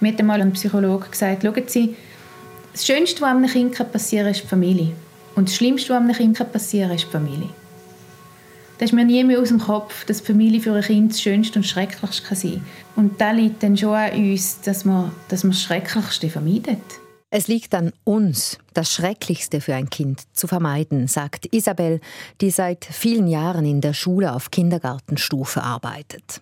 Mir hat einmal ein Psychologe gesagt, schauen Sie, das Schönste, was einem Kind passieren kann, ist die Familie. Und das Schlimmste, was einem Kind passieren kann, ist die Familie. Das ist mir nie mehr aus dem Kopf, dass die Familie für ein Kind das Schönste und Schrecklichste sein kann. Und da liegt dann schon an uns, dass man, dass man das Schrecklichste vermeidet. Es liegt an uns, das Schrecklichste für ein Kind zu vermeiden, sagt Isabel, die seit vielen Jahren in der Schule auf Kindergartenstufe arbeitet.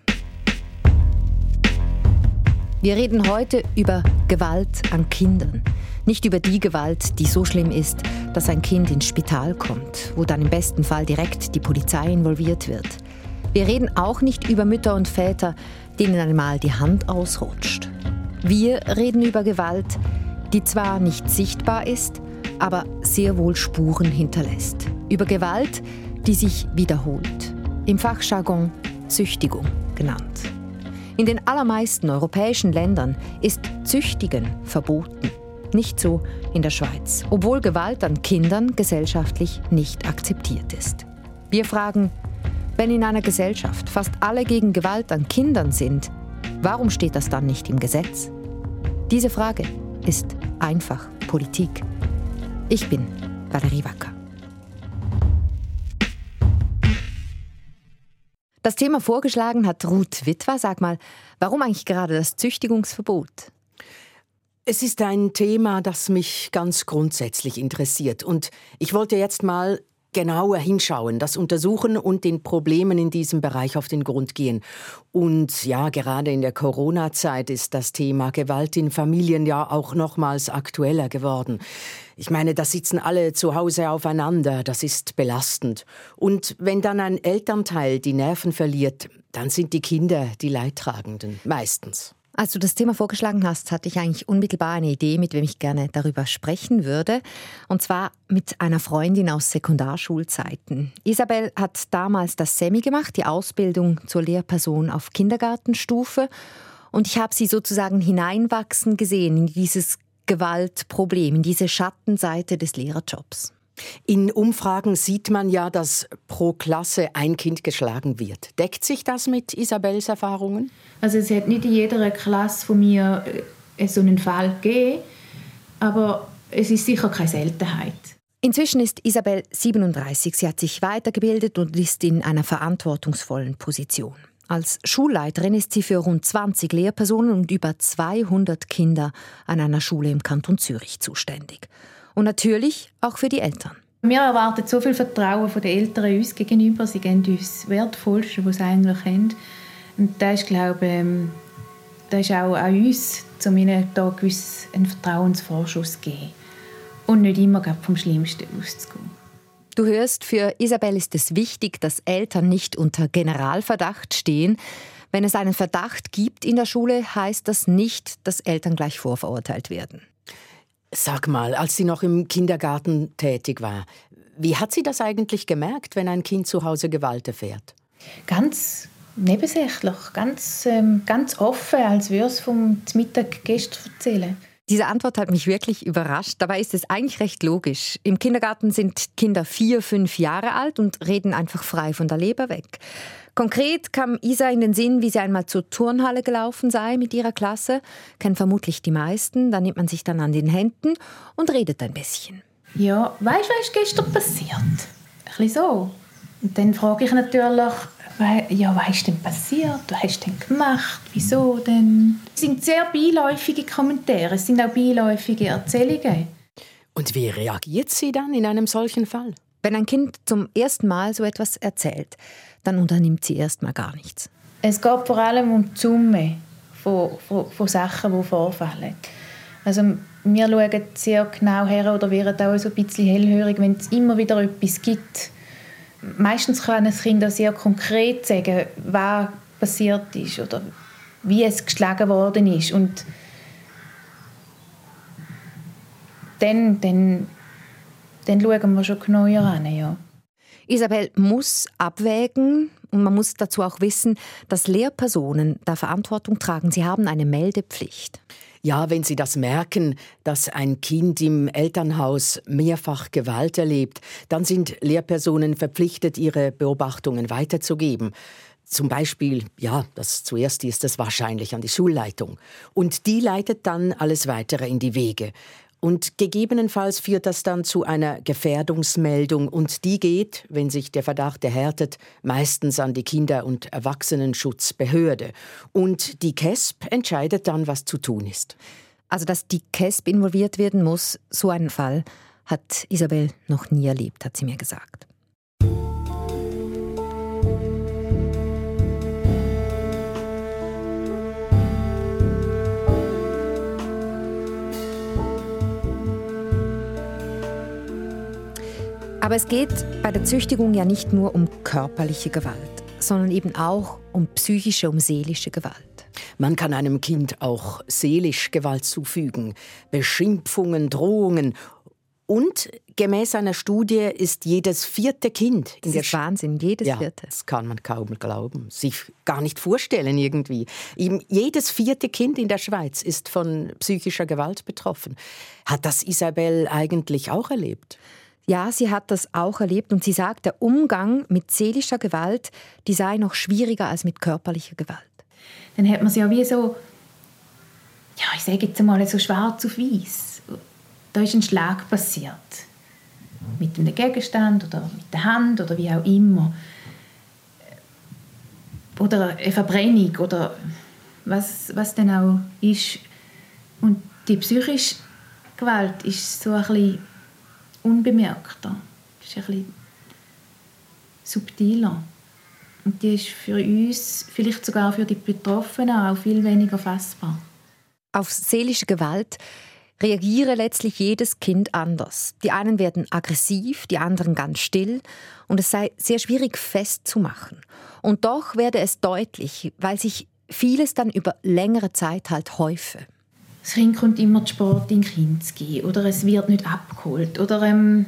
Wir reden heute über Gewalt an Kindern. Nicht über die Gewalt, die so schlimm ist, dass ein Kind ins Spital kommt, wo dann im besten Fall direkt die Polizei involviert wird. Wir reden auch nicht über Mütter und Väter, denen einmal die Hand ausrutscht. Wir reden über Gewalt, die zwar nicht sichtbar ist, aber sehr wohl Spuren hinterlässt. Über Gewalt, die sich wiederholt. Im Fachjargon Züchtigung genannt. In den allermeisten europäischen Ländern ist Züchtigen verboten. Nicht so in der Schweiz, obwohl Gewalt an Kindern gesellschaftlich nicht akzeptiert ist. Wir fragen, wenn in einer Gesellschaft fast alle gegen Gewalt an Kindern sind, warum steht das dann nicht im Gesetz? Diese Frage ist einfach Politik. Ich bin Valerie Wacker. Das Thema vorgeschlagen hat Ruth Witwer. Sag mal, warum eigentlich gerade das Züchtigungsverbot? Es ist ein Thema, das mich ganz grundsätzlich interessiert. Und ich wollte jetzt mal genauer hinschauen, das untersuchen und den Problemen in diesem Bereich auf den Grund gehen. Und ja, gerade in der Corona-Zeit ist das Thema Gewalt in Familien ja auch nochmals aktueller geworden. Ich meine, da sitzen alle zu Hause aufeinander, das ist belastend. Und wenn dann ein Elternteil die Nerven verliert, dann sind die Kinder die Leidtragenden, meistens. Als du das Thema vorgeschlagen hast, hatte ich eigentlich unmittelbar eine Idee, mit wem ich gerne darüber sprechen würde. Und zwar mit einer Freundin aus Sekundarschulzeiten. Isabel hat damals das Semi gemacht, die Ausbildung zur Lehrperson auf Kindergartenstufe. Und ich habe sie sozusagen hineinwachsen gesehen in dieses Gewaltproblem, in diese Schattenseite des Lehrerjobs. In Umfragen sieht man ja, dass pro Klasse ein Kind geschlagen wird. Deckt sich das mit Isabels Erfahrungen? Also es hat nicht in jeder Klasse von mir äh, so einen Fall gegeben, aber es ist sicher keine Seltenheit. Inzwischen ist Isabel 37. Sie hat sich weitergebildet und ist in einer verantwortungsvollen Position. Als Schulleiterin ist sie für rund 20 Lehrpersonen und über 200 Kinder an einer Schule im Kanton Zürich zuständig. Und natürlich auch für die Eltern. Wir erwarten so viel Vertrauen von den Eltern uns gegenüber. Sie geben uns das Wertvollste, was sie eigentlich haben. Und das ist, glaube ich, ähm, das ist auch an uns, um ihnen da einen Vertrauensvorschuss zu geben. Und nicht immer vom Schlimmsten auszugehen. Du hörst, für Isabel ist es wichtig, dass Eltern nicht unter Generalverdacht stehen. Wenn es einen Verdacht gibt in der Schule, heißt das nicht, dass Eltern gleich vorverurteilt werden. Sag mal, als sie noch im Kindergarten tätig war, wie hat sie das eigentlich gemerkt, wenn ein Kind zu Hause Gewalt erfährt? Ganz nebensächlich, ganz, ähm, ganz offen, als würde es vom Mittag gestern erzählen. Diese Antwort hat mich wirklich überrascht. Dabei ist es eigentlich recht logisch. Im Kindergarten sind Kinder vier, fünf Jahre alt und reden einfach frei von der Leber weg. Konkret kam Isa in den Sinn, wie sie einmal zur Turnhalle gelaufen sei mit ihrer Klasse. Kennen vermutlich die meisten. Da nimmt man sich dann an den Händen und redet ein bisschen. Ja, weißt du, was ist gestern passiert? Ein bisschen so. Und dann frage ich natürlich, ja, was ist denn passiert? Was hast du denn gemacht? Wieso denn? Es sind sehr beiläufige Kommentare, es sind auch beiläufige Erzählungen. Und wie reagiert sie dann in einem solchen Fall? Wenn ein Kind zum ersten Mal so etwas erzählt, dann unternimmt sie erstmal gar nichts. Es geht vor allem um die Summe von, von, von Sachen, die vorfallen. Also wir schauen sehr genau her oder werden auch so ein bisschen hellhörig, wenn es immer wieder etwas gibt. Meistens kann ein Kind auch sehr konkret sagen, was passiert ist oder wie es geschlagen worden ist. Und dann, dann, dann schauen wir schon genauer an. Ja. Isabel muss abwägen und man muss dazu auch wissen, dass Lehrpersonen da Verantwortung tragen. Sie haben eine Meldepflicht. Ja, wenn Sie das merken, dass ein Kind im Elternhaus mehrfach Gewalt erlebt, dann sind Lehrpersonen verpflichtet, ihre Beobachtungen weiterzugeben. Zum Beispiel, ja, das zuerst ist das wahrscheinlich an die Schulleitung. Und die leitet dann alles weitere in die Wege. Und gegebenenfalls führt das dann zu einer Gefährdungsmeldung und die geht, wenn sich der Verdacht erhärtet, meistens an die Kinder- und Erwachsenenschutzbehörde. Und die KESP entscheidet dann, was zu tun ist. Also, dass die KESP involviert werden muss, so einen Fall hat Isabel noch nie erlebt, hat sie mir gesagt. Aber es geht bei der Züchtigung ja nicht nur um körperliche Gewalt, sondern eben auch um psychische, um seelische Gewalt. Man kann einem Kind auch seelisch Gewalt zufügen, Beschimpfungen, Drohungen. Und gemäß einer Studie ist jedes vierte Kind in das der ist Wahnsinn, jedes ja, vierte. Das kann man kaum glauben, sich gar nicht vorstellen irgendwie. jedes vierte Kind in der Schweiz ist von psychischer Gewalt betroffen. Hat das Isabel eigentlich auch erlebt? Ja, sie hat das auch erlebt und sie sagt, der Umgang mit seelischer Gewalt, die sei noch schwieriger als mit körperlicher Gewalt. Dann hat man sie ja wie so, ja, ich sage jetzt mal so schwarz auf weiß. Da ist ein Schlag passiert. Mit einem Gegenstand oder mit der Hand oder wie auch immer. Oder eine Verbrennung oder was, was denn auch ist. Und die psychische Gewalt ist so ein bisschen unbemerkter. Das ist ein bisschen subtiler. Und die ist für uns, vielleicht sogar für die Betroffenen, auch viel weniger fassbar. Auf seelische Gewalt reagiere letztlich jedes Kind anders. Die einen werden aggressiv, die anderen ganz still und es sei sehr schwierig festzumachen. Und doch werde es deutlich, weil sich vieles dann über längere Zeit halt häufe das Kind kommt immer zu Sport in Kinski oder es wird nicht abgeholt oder ähm,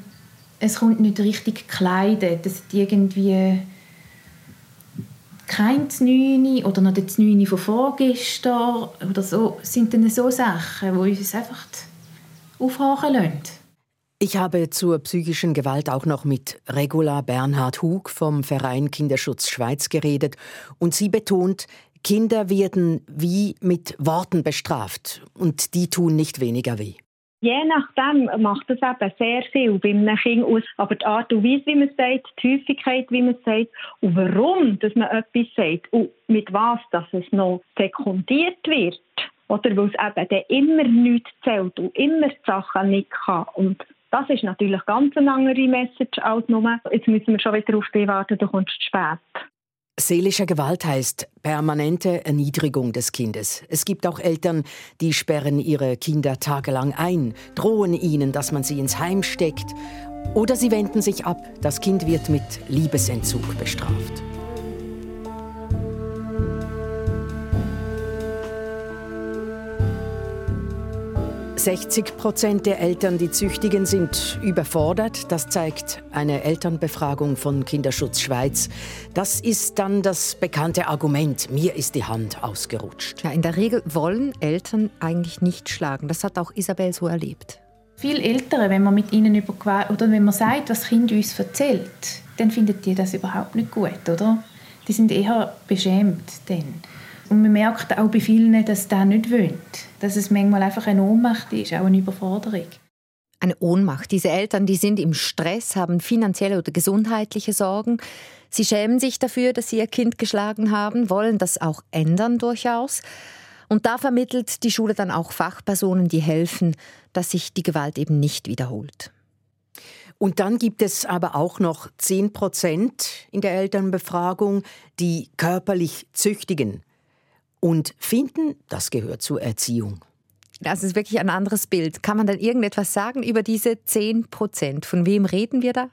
es kommt nicht richtig gekleidet, es hat irgendwie kein Znüni oder noch der Znüni von vorgestern oder so, sind dann so Sachen, die uns einfach aufhören lassen. Ich habe zur psychischen Gewalt auch noch mit Regula Bernhard Hug vom Verein Kinderschutz Schweiz geredet und sie betont, Kinder werden wie mit Worten bestraft und die tun nicht weniger weh. Je nachdem macht es eben sehr viel bei einem Kind aus. Aber die Art und Weise, wie man es sagt, die Häufigkeit, wie man es sagt und warum dass man etwas sagt und mit was dass es noch sekundiert wird. Oder weil es eben dann immer nichts zählt und immer die Sachen nicht kann. Und das ist natürlich ganz eine andere Message als nur, jetzt müssen wir schon wieder auf dich warten, du kommst zu spät. Seelische Gewalt heißt permanente Erniedrigung des Kindes. Es gibt auch Eltern, die sperren ihre Kinder tagelang ein, drohen ihnen, dass man sie ins Heim steckt, oder sie wenden sich ab. Das Kind wird mit Liebesentzug bestraft. 60 Prozent der Eltern, die züchtigen, sind überfordert. Das zeigt eine Elternbefragung von Kinderschutz Schweiz. Das ist dann das bekannte Argument, mir ist die Hand ausgerutscht. Ja, in der Regel wollen Eltern eigentlich nicht schlagen. Das hat auch Isabel so erlebt. Viele Eltern, wenn man mit ihnen über oder wenn man sagt, was das Kind uns erzählt, dann finden die das überhaupt nicht gut, oder? Die sind eher beschämt dann. Und man merkt auch bei vielen, dass das nicht wöhnt. Dass es manchmal einfach eine Ohnmacht ist, auch eine Überforderung. Eine Ohnmacht. Diese Eltern, die sind im Stress, haben finanzielle oder gesundheitliche Sorgen. Sie schämen sich dafür, dass sie ihr Kind geschlagen haben, wollen das auch ändern durchaus. Und da vermittelt die Schule dann auch Fachpersonen, die helfen, dass sich die Gewalt eben nicht wiederholt. Und dann gibt es aber auch noch 10 Prozent in der Elternbefragung, die körperlich züchtigen und finden, das gehört zur Erziehung. Das ist wirklich ein anderes Bild. Kann man dann irgendetwas sagen über diese 10 Prozent? Von wem reden wir da?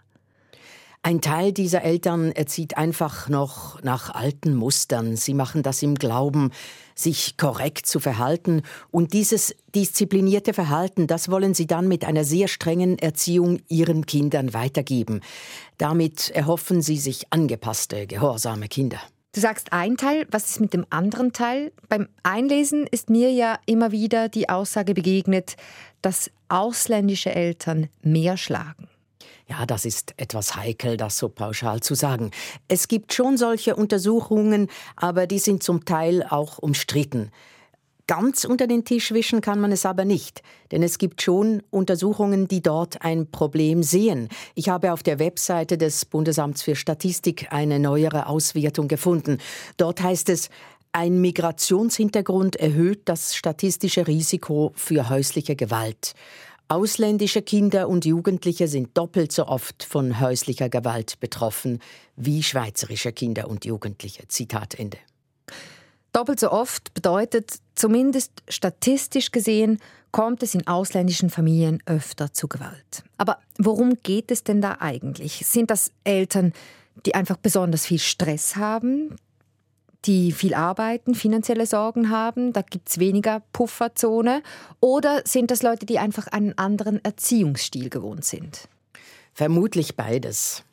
Ein Teil dieser Eltern erzieht einfach noch nach alten Mustern. Sie machen das im Glauben, sich korrekt zu verhalten. Und dieses disziplinierte Verhalten, das wollen sie dann mit einer sehr strengen Erziehung ihren Kindern weitergeben. Damit erhoffen sie sich angepasste, gehorsame Kinder. Du sagst ein Teil, was ist mit dem anderen Teil? Beim Einlesen ist mir ja immer wieder die Aussage begegnet, dass ausländische Eltern mehr schlagen. Ja, das ist etwas heikel, das so pauschal zu sagen. Es gibt schon solche Untersuchungen, aber die sind zum Teil auch umstritten. Ganz unter den Tisch wischen kann man es aber nicht, denn es gibt schon Untersuchungen, die dort ein Problem sehen. Ich habe auf der Webseite des Bundesamts für Statistik eine neuere Auswertung gefunden. Dort heißt es, ein Migrationshintergrund erhöht das statistische Risiko für häusliche Gewalt. Ausländische Kinder und Jugendliche sind doppelt so oft von häuslicher Gewalt betroffen wie schweizerische Kinder und Jugendliche. Zitat Ende. Doppelt so oft bedeutet, zumindest statistisch gesehen, kommt es in ausländischen Familien öfter zu Gewalt. Aber worum geht es denn da eigentlich? Sind das Eltern, die einfach besonders viel Stress haben, die viel arbeiten, finanzielle Sorgen haben, da gibt es weniger Pufferzone? Oder sind das Leute, die einfach einen anderen Erziehungsstil gewohnt sind? Vermutlich beides.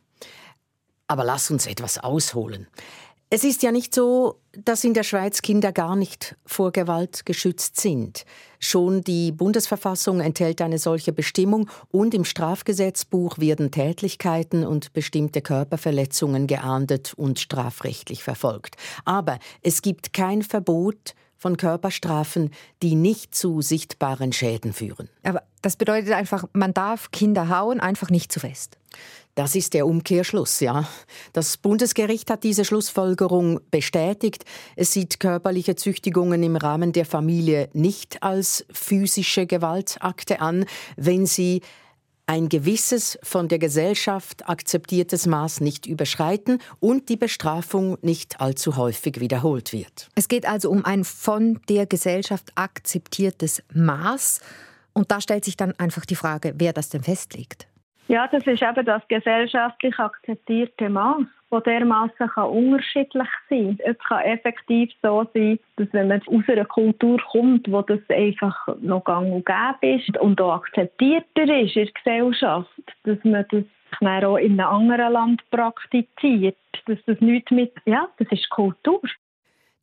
Aber lass uns etwas ausholen. Es ist ja nicht so, dass in der Schweiz Kinder gar nicht vor Gewalt geschützt sind. Schon die Bundesverfassung enthält eine solche Bestimmung und im Strafgesetzbuch werden Tätlichkeiten und bestimmte Körperverletzungen geahndet und strafrechtlich verfolgt. Aber es gibt kein Verbot von Körperstrafen, die nicht zu sichtbaren Schäden führen. Aber das bedeutet einfach, man darf Kinder hauen, einfach nicht zu fest. Das ist der Umkehrschluss, ja. Das Bundesgericht hat diese Schlussfolgerung bestätigt. Es sieht körperliche Züchtigungen im Rahmen der Familie nicht als physische Gewaltakte an, wenn sie ein gewisses von der Gesellschaft akzeptiertes Maß nicht überschreiten und die Bestrafung nicht allzu häufig wiederholt wird. Es geht also um ein von der Gesellschaft akzeptiertes Maß. Und da stellt sich dann einfach die Frage, wer das denn festlegt. Ja, das ist eben das gesellschaftlich akzeptierte Maß, das dermaßen unterschiedlich sein kann. Es kann effektiv so sein, dass wenn man aus einer Kultur kommt, wo das einfach noch gang und gäbe ist und auch akzeptierter ist in der Gesellschaft, dass man das dann auch in einem anderen Land praktiziert. Dass das nicht mit, ja, das ist Kultur.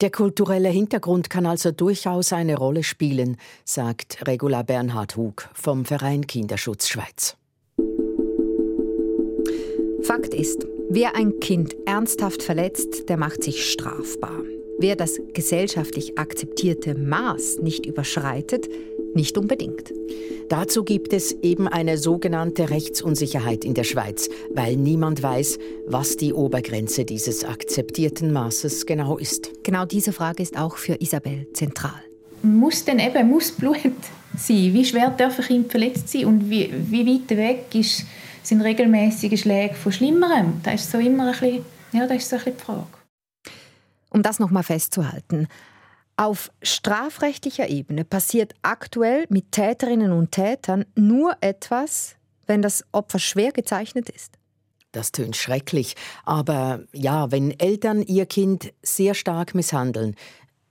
Der kulturelle Hintergrund kann also durchaus eine Rolle spielen, sagt Regula Bernhard Hug vom Verein Kinderschutz Schweiz. Fakt ist, wer ein Kind ernsthaft verletzt, der macht sich strafbar. Wer das gesellschaftlich akzeptierte Maß nicht überschreitet, nicht unbedingt. Dazu gibt es eben eine sogenannte Rechtsunsicherheit in der Schweiz, weil niemand weiß, was die Obergrenze dieses akzeptierten Maßes genau ist. Genau diese Frage ist auch für Isabel zentral. Muss denn eben muss Blut sein? Wie schwer darf ein Kind verletzt sein und wie, wie weit weg ist sind regelmäßige Schläge von Schlimmerem? Das ist so immer ein bisschen, ja, das ist so ein bisschen die Frage. Um das nochmal festzuhalten. Auf strafrechtlicher Ebene passiert aktuell mit Täterinnen und Tätern nur etwas, wenn das Opfer schwer gezeichnet ist. Das tönt schrecklich, aber ja, wenn Eltern ihr Kind sehr stark misshandeln,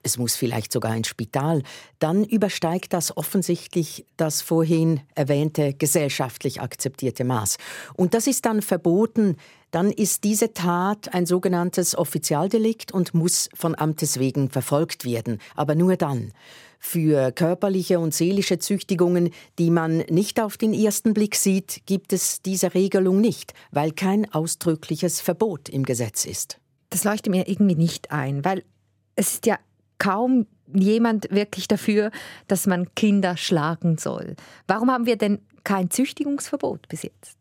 es muss vielleicht sogar ein Spital, dann übersteigt das offensichtlich das vorhin erwähnte gesellschaftlich akzeptierte Maß. Und das ist dann verboten, dann ist diese Tat ein sogenanntes Offizialdelikt und muss von Amtes wegen verfolgt werden, aber nur dann. Für körperliche und seelische Züchtigungen, die man nicht auf den ersten Blick sieht, gibt es diese Regelung nicht, weil kein ausdrückliches Verbot im Gesetz ist. Das leuchtet mir irgendwie nicht ein, weil es ist ja kaum jemand wirklich dafür, dass man Kinder schlagen soll. Warum haben wir denn kein Züchtigungsverbot bis jetzt?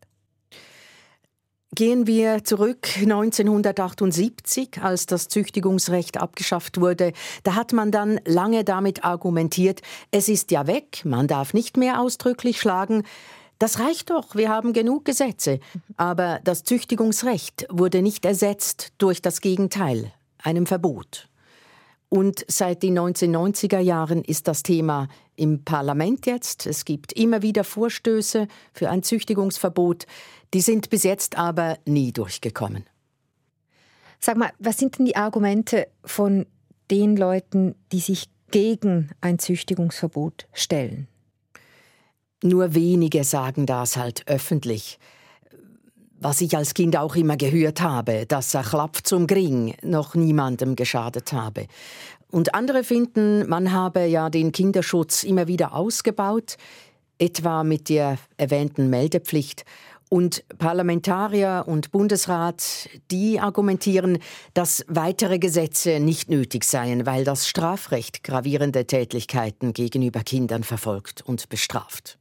Gehen wir zurück 1978, als das Züchtigungsrecht abgeschafft wurde. Da hat man dann lange damit argumentiert, es ist ja weg, man darf nicht mehr ausdrücklich schlagen. Das reicht doch, wir haben genug Gesetze. Aber das Züchtigungsrecht wurde nicht ersetzt durch das Gegenteil, einem Verbot. Und seit den 1990er Jahren ist das Thema im Parlament jetzt. Es gibt immer wieder Vorstöße für ein Züchtigungsverbot. Die sind bis jetzt aber nie durchgekommen. Sag mal, was sind denn die Argumente von den Leuten, die sich gegen ein Züchtigungsverbot stellen? Nur wenige sagen das halt öffentlich was ich als Kind auch immer gehört habe, dass ein Klapp zum Gring noch niemandem geschadet habe. Und andere finden, man habe ja den Kinderschutz immer wieder ausgebaut, etwa mit der erwähnten Meldepflicht. Und Parlamentarier und Bundesrat, die argumentieren, dass weitere Gesetze nicht nötig seien, weil das Strafrecht gravierende Tätlichkeiten gegenüber Kindern verfolgt und bestraft.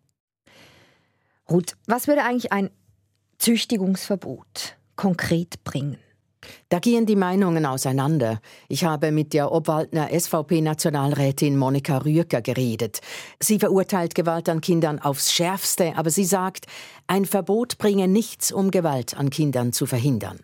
Ruth, was würde eigentlich ein Züchtigungsverbot konkret bringen? Da gehen die Meinungen auseinander. Ich habe mit der Obwaldner SVP-Nationalrätin Monika Rüecker geredet. Sie verurteilt Gewalt an Kindern aufs Schärfste, aber sie sagt, ein Verbot bringe nichts, um Gewalt an Kindern zu verhindern.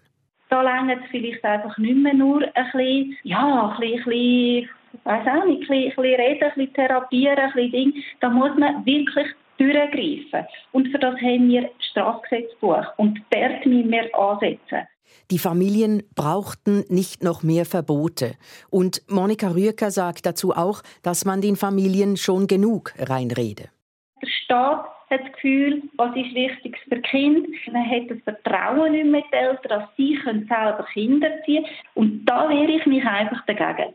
Da längert es vielleicht einfach nicht mehr nur ein bisschen, ja, ein bisschen, ein bisschen weiß auch nicht, ein bisschen, ein bisschen reden, ein bisschen therapieren, ein bisschen Ding. Da muss man wirklich durchgreifen. Und für das haben wir das Strafgesetzbuch. Und dort müssen wir ansetzen. Die Familien brauchten nicht noch mehr Verbote. Und Monika Rüecker sagt dazu auch, dass man den Familien schon genug reinrede. Der Staat hat das Gefühl, was ist wichtig für Kind. Man hat das Vertrauen nicht mehr die Eltern, dass sie können selber Kinder ziehen Und da wehre ich mich einfach dagegen.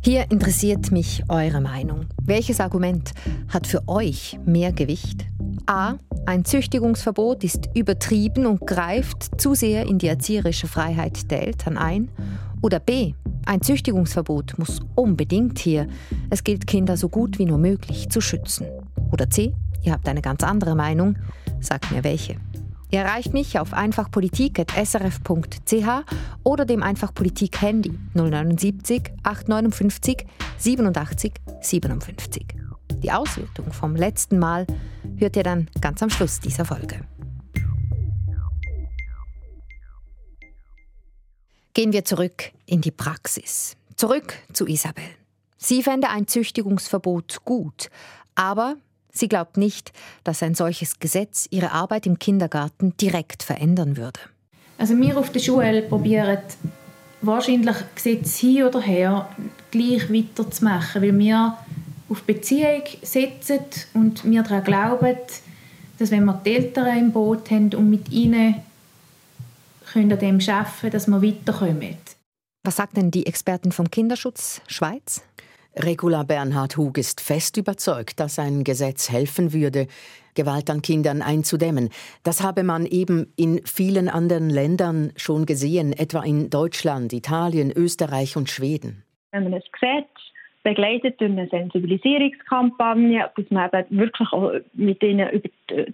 Hier interessiert mich eure Meinung. Welches Argument hat für euch mehr Gewicht? A. Ein Züchtigungsverbot ist übertrieben und greift zu sehr in die erzieherische Freiheit der Eltern ein. Oder B. Ein Züchtigungsverbot muss unbedingt hier. Es gilt, Kinder so gut wie nur möglich zu schützen. Oder C. Ihr habt eine ganz andere Meinung. Sagt mir welche. Ihr erreicht mich auf einfachpolitik.srf.ch oder dem Einfachpolitik-Handy 079 859 87 57. Die Auswertung vom letzten Mal hört ihr dann ganz am Schluss dieser Folge. Gehen wir zurück in die Praxis. Zurück zu Isabel. Sie fände ein Züchtigungsverbot gut, aber sie glaubt nicht, dass ein solches Gesetz ihre Arbeit im Kindergarten direkt verändern würde. Also wir auf der Schule probieren wahrscheinlich Gesetz hin oder her gleich weiterzumachen, weil wir auf Beziehung setzen und wir daran glauben, dass wenn wir die Eltern im Boot haben und mit ihnen können an dem arbeiten, dass wir weiterkommen. Was sagt denn die Expertin vom Kinderschutz Schweiz? Regula Bernhard Hug ist fest überzeugt, dass ein Gesetz helfen würde, Gewalt an Kindern einzudämmen. Das habe man eben in vielen anderen Ländern schon gesehen, etwa in Deutschland, Italien, Österreich und Schweden. Wenn man ein Gesetz begleitet durch eine Sensibilisierungskampagne, dass man eben wirklich auch mit ihnen über,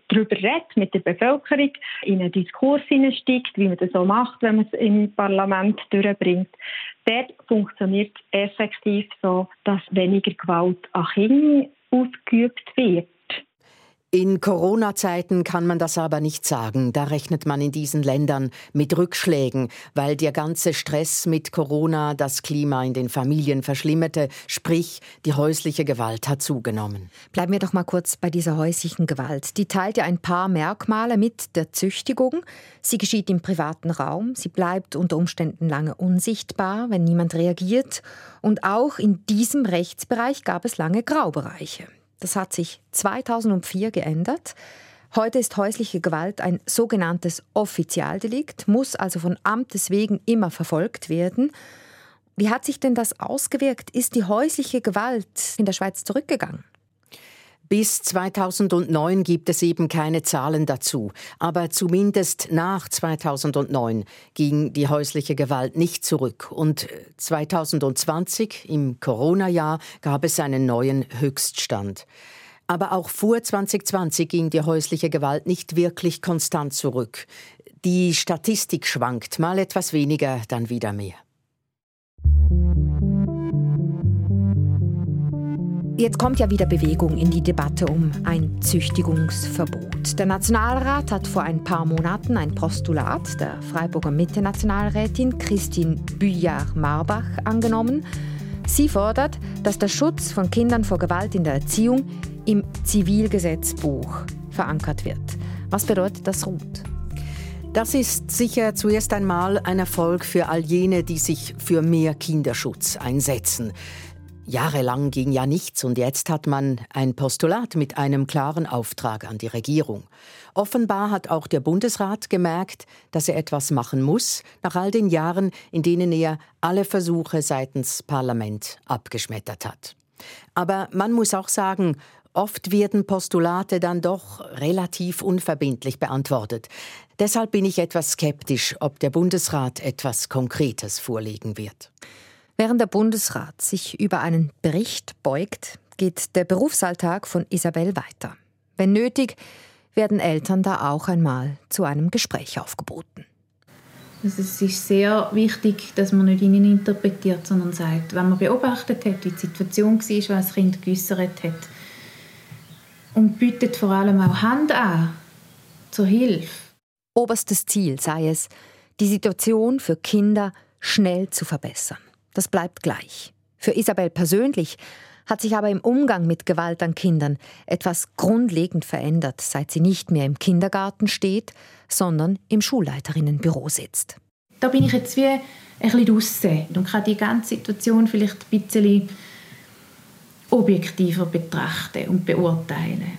darüber redet, mit der Bevölkerung, in einen Diskurs hineinsteigt, wie man das so macht, wenn man es im Parlament durchbringt. Dort funktioniert es effektiv so, dass weniger Gewalt an Kindern ausgeübt wird. In Corona-Zeiten kann man das aber nicht sagen. Da rechnet man in diesen Ländern mit Rückschlägen, weil der ganze Stress mit Corona das Klima in den Familien verschlimmerte, sprich die häusliche Gewalt hat zugenommen. Bleiben wir doch mal kurz bei dieser häuslichen Gewalt. Die teilt ja ein paar Merkmale mit der Züchtigung. Sie geschieht im privaten Raum, sie bleibt unter Umständen lange unsichtbar, wenn niemand reagiert. Und auch in diesem Rechtsbereich gab es lange Graubereiche. Das hat sich 2004 geändert. Heute ist häusliche Gewalt ein sogenanntes Offizialdelikt, muss also von Amtes wegen immer verfolgt werden. Wie hat sich denn das ausgewirkt? Ist die häusliche Gewalt in der Schweiz zurückgegangen? Bis 2009 gibt es eben keine Zahlen dazu, aber zumindest nach 2009 ging die häusliche Gewalt nicht zurück und 2020 im Corona-Jahr gab es einen neuen Höchststand. Aber auch vor 2020 ging die häusliche Gewalt nicht wirklich konstant zurück. Die Statistik schwankt, mal etwas weniger, dann wieder mehr. Jetzt kommt ja wieder Bewegung in die Debatte um ein Züchtigungsverbot. Der Nationalrat hat vor ein paar Monaten ein Postulat der Freiburger Mitte-Nationalrätin Christine Büjar-Marbach angenommen. Sie fordert, dass der Schutz von Kindern vor Gewalt in der Erziehung im Zivilgesetzbuch verankert wird. Was bedeutet das, Ruth? Das ist sicher zuerst einmal ein Erfolg für all jene, die sich für mehr Kinderschutz einsetzen. Jahrelang ging ja nichts und jetzt hat man ein Postulat mit einem klaren Auftrag an die Regierung. Offenbar hat auch der Bundesrat gemerkt, dass er etwas machen muss, nach all den Jahren, in denen er alle Versuche seitens Parlament abgeschmettert hat. Aber man muss auch sagen, Oft werden Postulate dann doch relativ unverbindlich beantwortet. Deshalb bin ich etwas skeptisch, ob der Bundesrat etwas Konkretes vorlegen wird. Während der Bundesrat sich über einen Bericht beugt, geht der Berufsalltag von Isabel weiter. Wenn nötig, werden Eltern da auch einmal zu einem Gespräch aufgeboten. Also es ist sehr wichtig, dass man nicht ihnen interpretiert, sondern sagt, wenn man beobachtet hat, wie die Situation war, was das Kind geäussert hat. Und bietet vor allem auch Hand an zur Hilfe. Oberstes Ziel sei es, die Situation für Kinder schnell zu verbessern. Das bleibt gleich. Für Isabel persönlich hat sich aber im Umgang mit Gewalt an Kindern etwas grundlegend verändert, seit sie nicht mehr im Kindergarten steht, sondern im Schulleiterinnenbüro sitzt. Da bin ich jetzt wie ein bisschen draussen und kann die ganze Situation vielleicht ein bisschen objektiver betrachten und beurteilen.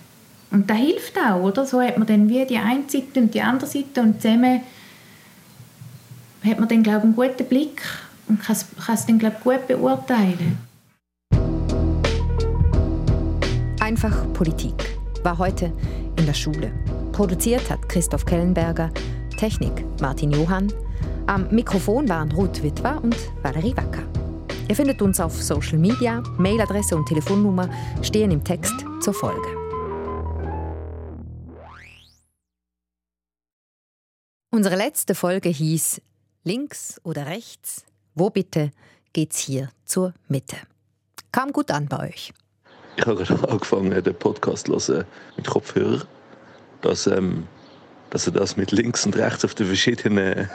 Und das hilft auch, oder? So hat man dann wie die eine Seite und die andere Seite und zusammen hat man dann, glaube ich, einen guten Blick und kann es, dann, glaube ich, gut beurteilen. Einfach Politik war heute in der Schule. Produziert hat Christoph Kellenberger, Technik Martin Johann. Am Mikrofon waren Ruth Witwer und Valerie Wacker. Ihr findet uns auf Social Media, Mailadresse und Telefonnummer stehen im Text zur Folge. Unsere letzte Folge hieß Links oder rechts? Wo bitte geht's hier zur Mitte? Kam gut an bei euch. Ich habe gerade angefangen, den Podcast zu hören mit Kopfhörer. Dass, ähm, dass sie das mit links und rechts auf den verschiedenen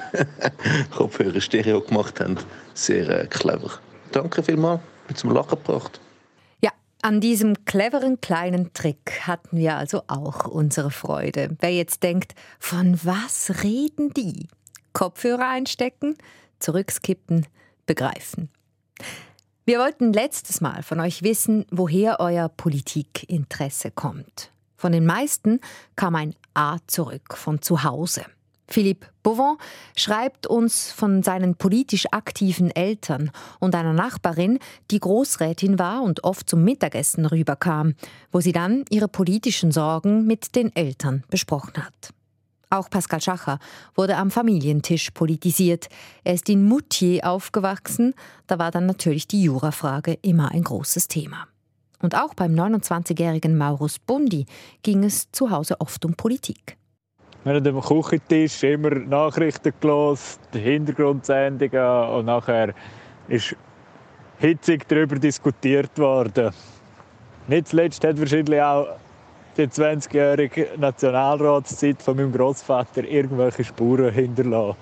Kopfhörern Stereo gemacht haben. Sehr äh, clever. Danke vielmals. Mit zum Lachen gebracht. Ja, an diesem cleveren kleinen Trick hatten wir also auch unsere Freude. Wer jetzt denkt, von was reden die? Kopfhörer einstecken, zurückskippen, begreifen. Wir wollten letztes Mal von euch wissen, woher euer Politikinteresse kommt. Von den meisten kam ein A zurück, von zu Hause. Philippe Bouvon schreibt uns von seinen politisch aktiven Eltern und einer Nachbarin, die Großrätin war und oft zum Mittagessen rüberkam, wo sie dann ihre politischen Sorgen mit den Eltern besprochen hat. Auch Pascal Schacher wurde am Familientisch politisiert. Er ist in Moutier aufgewachsen. Da war dann natürlich die Jurafrage immer ein großes Thema. Und auch beim 29-jährigen Maurus Bundi ging es zu Hause oft um Politik. Wir haben am Küchentisch immer Nachrichten gelesen, Hintergrundsendungen und nachher ist hitzig darüber diskutiert worden. Nicht zuletzt hat wahrscheinlich auch die 20-jährige Nationalratszeit von meinem Großvater irgendwelche Spuren hinterlassen.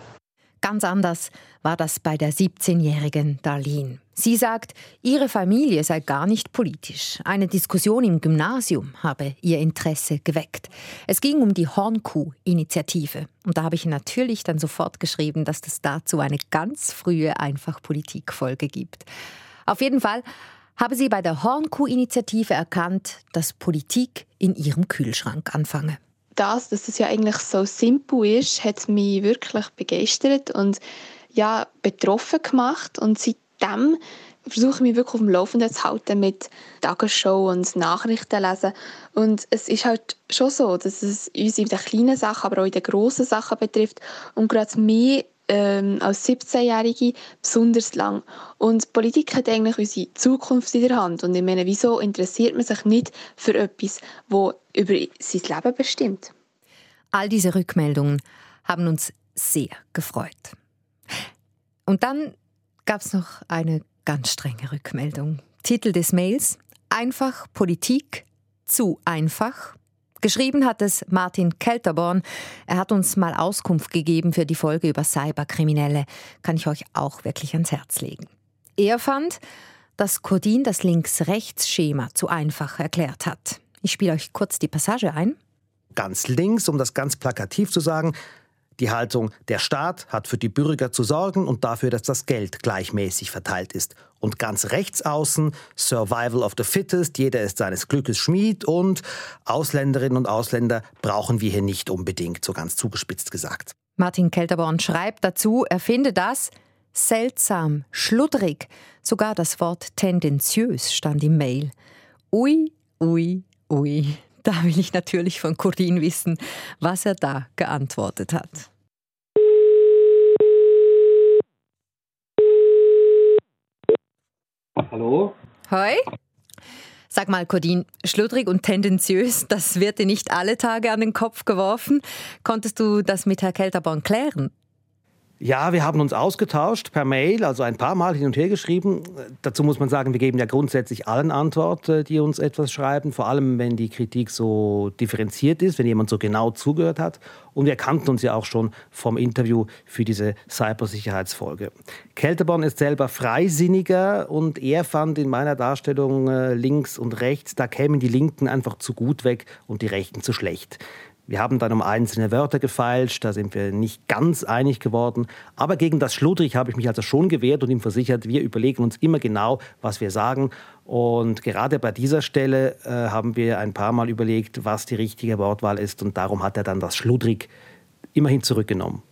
Ganz anders war das bei der 17-jährigen Darlene. Sie sagt, ihre Familie sei gar nicht politisch. Eine Diskussion im Gymnasium habe ihr Interesse geweckt. Es ging um die Hornkuh-Initiative. Und da habe ich natürlich dann sofort geschrieben, dass es dazu eine ganz frühe Einfach-Politik-Folge gibt. Auf jeden Fall habe sie bei der Hornkuh-Initiative erkannt, dass Politik in ihrem Kühlschrank anfange. Das, dass es ja eigentlich so simpel ist, hat mich wirklich begeistert und ja, betroffen gemacht. Und seitdem versuche ich mich wirklich auf dem Laufenden zu halten mit Tagesshow und Nachrichten lesen. Und es ist halt schon so, dass es uns in den kleinen Sachen, aber auch in den grossen Sachen betrifft. Und gerade mich ähm, als 17-Jährige besonders lang. Und Politik hat eigentlich unsere Zukunft in der Hand. Und ich meine, wieso interessiert man sich nicht für etwas, das über sein Leben bestimmt? All diese Rückmeldungen haben uns sehr gefreut. Und dann gab es noch eine ganz strenge Rückmeldung. Titel des Mails: Einfach Politik, zu einfach Geschrieben hat es Martin Kelterborn. Er hat uns mal Auskunft gegeben für die Folge über Cyberkriminelle. Kann ich euch auch wirklich ans Herz legen. Er fand, dass Codin das Links-Rechts-Schema zu einfach erklärt hat. Ich spiele euch kurz die Passage ein. Ganz links, um das ganz plakativ zu sagen, die Haltung, der Staat hat für die Bürger zu sorgen und dafür, dass das Geld gleichmäßig verteilt ist. Und ganz rechts außen Survival of the Fittest, jeder ist seines Glückes Schmied und Ausländerinnen und Ausländer brauchen wir hier nicht unbedingt, so ganz zugespitzt gesagt. Martin Kelterborn schreibt dazu, er finde das seltsam, schludrig. Sogar das Wort tendenziös stand im Mail. Ui, ui, Ui, da will ich natürlich von Corinne wissen, was er da geantwortet hat. Hallo? Hoi. Sag mal, Cordin, schludrig und tendenziös, das wird dir nicht alle Tage an den Kopf geworfen. Konntest du das mit Herr Kelterborn klären? Ja, wir haben uns ausgetauscht per Mail, also ein paar Mal hin und her geschrieben. Dazu muss man sagen, wir geben ja grundsätzlich allen Antwort, äh, die uns etwas schreiben, vor allem wenn die Kritik so differenziert ist, wenn jemand so genau zugehört hat. Und wir kannten uns ja auch schon vom Interview für diese Cybersicherheitsfolge. Kelterborn ist selber Freisinniger und er fand in meiner Darstellung äh, links und rechts, da kämen die Linken einfach zu gut weg und die Rechten zu schlecht. Wir haben dann um einzelne Wörter gefeilscht, da sind wir nicht ganz einig geworden. Aber gegen das Schludrig habe ich mich also schon gewehrt und ihm versichert, wir überlegen uns immer genau, was wir sagen. Und gerade bei dieser Stelle äh, haben wir ein paar Mal überlegt, was die richtige Wortwahl ist. Und darum hat er dann das Schludrig immerhin zurückgenommen.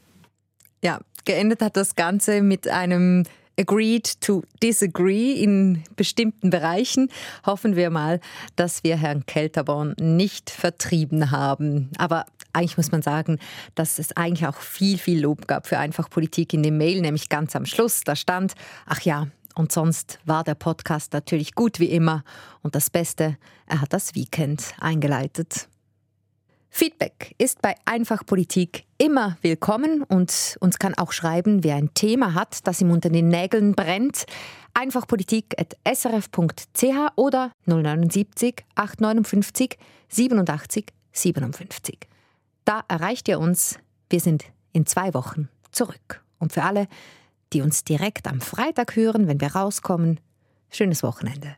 Ja, geendet hat das Ganze mit einem agreed to disagree in bestimmten Bereichen. Hoffen wir mal, dass wir Herrn Kelterborn nicht vertrieben haben. Aber eigentlich muss man sagen, dass es eigentlich auch viel, viel Lob gab für Einfachpolitik in dem Mail, nämlich ganz am Schluss. Da stand, ach ja, und sonst war der Podcast natürlich gut wie immer. Und das Beste, er hat das Weekend eingeleitet. Feedback ist bei Einfachpolitik immer willkommen und uns kann auch schreiben, wer ein Thema hat, das ihm unter den Nägeln brennt. Einfachpolitik.srf.ch oder 079 859 87 57. Da erreicht ihr uns. Wir sind in zwei Wochen zurück. Und für alle, die uns direkt am Freitag hören, wenn wir rauskommen, schönes Wochenende.